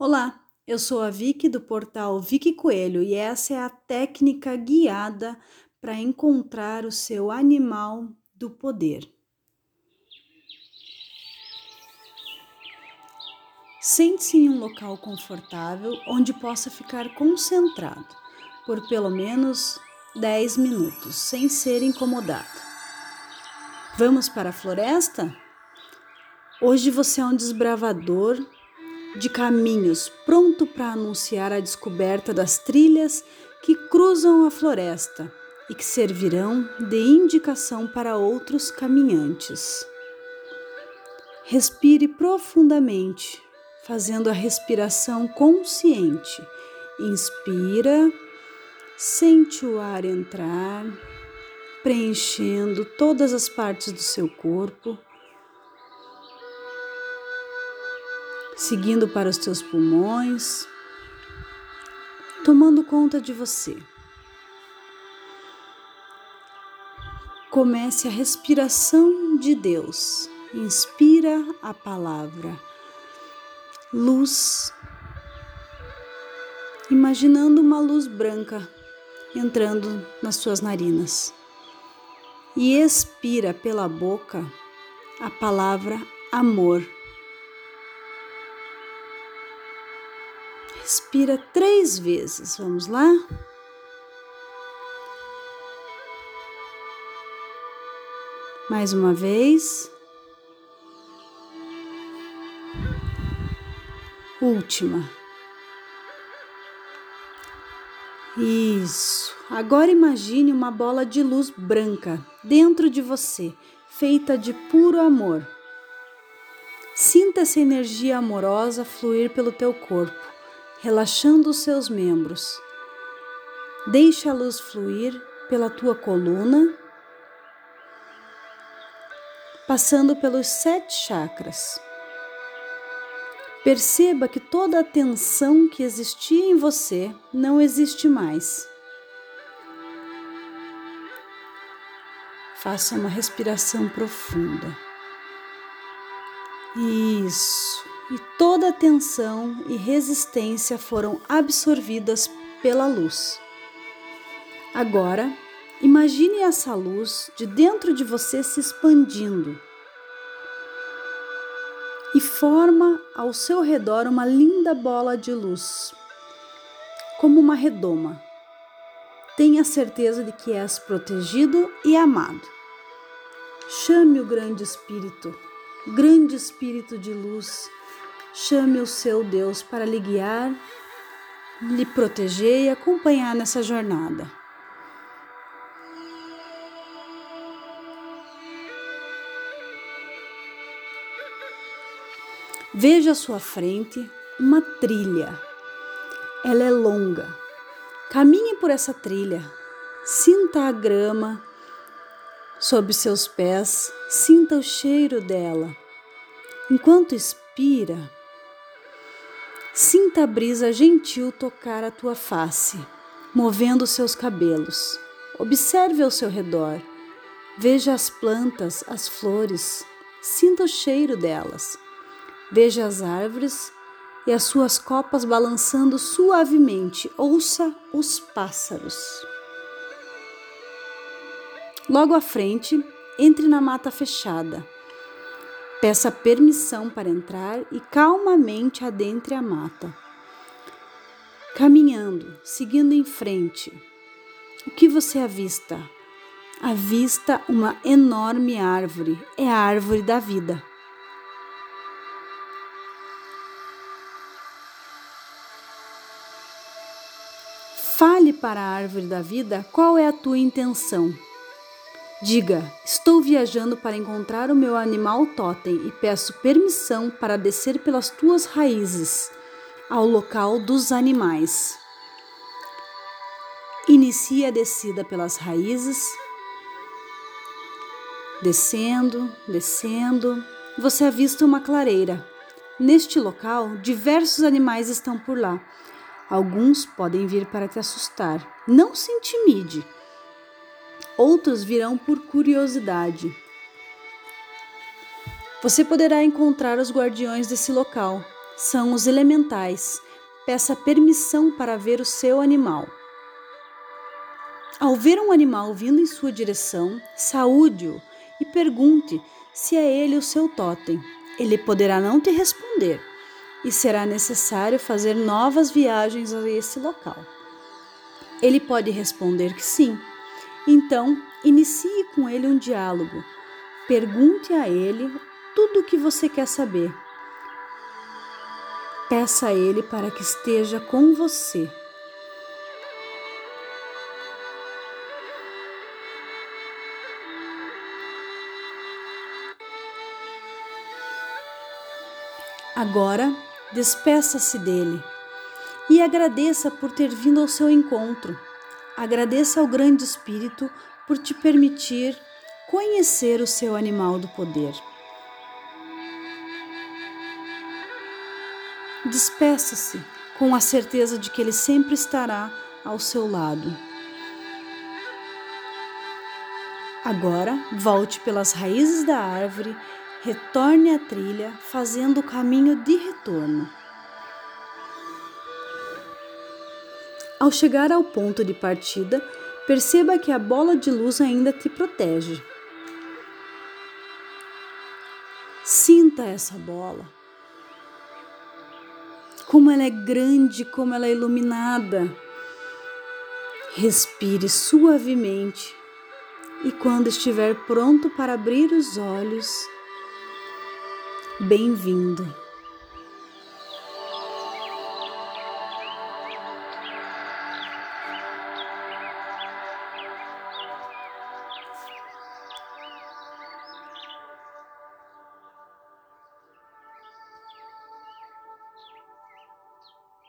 Olá, eu sou a Vicky do portal Vicky Coelho e essa é a técnica guiada para encontrar o seu animal do poder. Sente-se em um local confortável onde possa ficar concentrado por pelo menos 10 minutos, sem ser incomodado. Vamos para a floresta? Hoje você é um desbravador de caminhos, pronto para anunciar a descoberta das trilhas que cruzam a floresta e que servirão de indicação para outros caminhantes. Respire profundamente, fazendo a respiração consciente. Inspira, sente o ar entrar, preenchendo todas as partes do seu corpo seguindo para os teus pulmões, tomando conta de você. Comece a respiração de Deus. Inspira a palavra luz, imaginando uma luz branca entrando nas suas narinas. E expira pela boca a palavra amor. Respira três vezes. Vamos lá? Mais uma vez. Última. Isso. Agora imagine uma bola de luz branca dentro de você, feita de puro amor. Sinta essa energia amorosa fluir pelo teu corpo relaxando os seus membros. Deixe a luz fluir pela tua coluna, passando pelos sete chakras. Perceba que toda a tensão que existia em você não existe mais. Faça uma respiração profunda. Isso e toda a tensão e resistência foram absorvidas pela luz. Agora, imagine essa luz de dentro de você se expandindo e forma ao seu redor uma linda bola de luz, como uma redoma. Tenha certeza de que és protegido e amado. Chame o grande Espírito, grande Espírito de luz Chame o seu Deus para lhe guiar, lhe proteger e acompanhar nessa jornada. Veja à sua frente uma trilha. Ela é longa. Caminhe por essa trilha. Sinta a grama sob seus pés, sinta o cheiro dela. Enquanto expira, Sinta a brisa gentil tocar a tua face, movendo seus cabelos. Observe ao seu redor. Veja as plantas, as flores. Sinta o cheiro delas. Veja as árvores e as suas copas balançando suavemente. Ouça os pássaros. Logo à frente, entre na mata fechada Peça permissão para entrar e calmamente adentre a mata. Caminhando, seguindo em frente, o que você avista? Avista uma enorme árvore, é a árvore da vida. Fale para a árvore da vida qual é a tua intenção. Diga: Estou viajando para encontrar o meu animal totem e peço permissão para descer pelas tuas raízes ao local dos animais. Inicie a descida pelas raízes, descendo, descendo. Você avista uma clareira. Neste local, diversos animais estão por lá. Alguns podem vir para te assustar. Não se intimide outros virão por curiosidade. Você poderá encontrar os guardiões desse local. são os elementais. Peça permissão para ver o seu animal. Ao ver um animal vindo em sua direção, saúde-o e pergunte se é ele o seu totem. Ele poderá não te responder e será necessário fazer novas viagens a esse local. Ele pode responder que sim. Então, inicie com ele um diálogo. Pergunte a ele tudo o que você quer saber. Peça a ele para que esteja com você. Agora, despeça-se dele e agradeça por ter vindo ao seu encontro. Agradeça ao Grande Espírito por te permitir conhecer o seu animal do poder. Despeça-se com a certeza de que ele sempre estará ao seu lado. Agora, volte pelas raízes da árvore retorne à trilha, fazendo o caminho de retorno. Ao chegar ao ponto de partida, perceba que a bola de luz ainda te protege. Sinta essa bola. Como ela é grande, como ela é iluminada. Respire suavemente e, quando estiver pronto para abrir os olhos, Bem-vindo.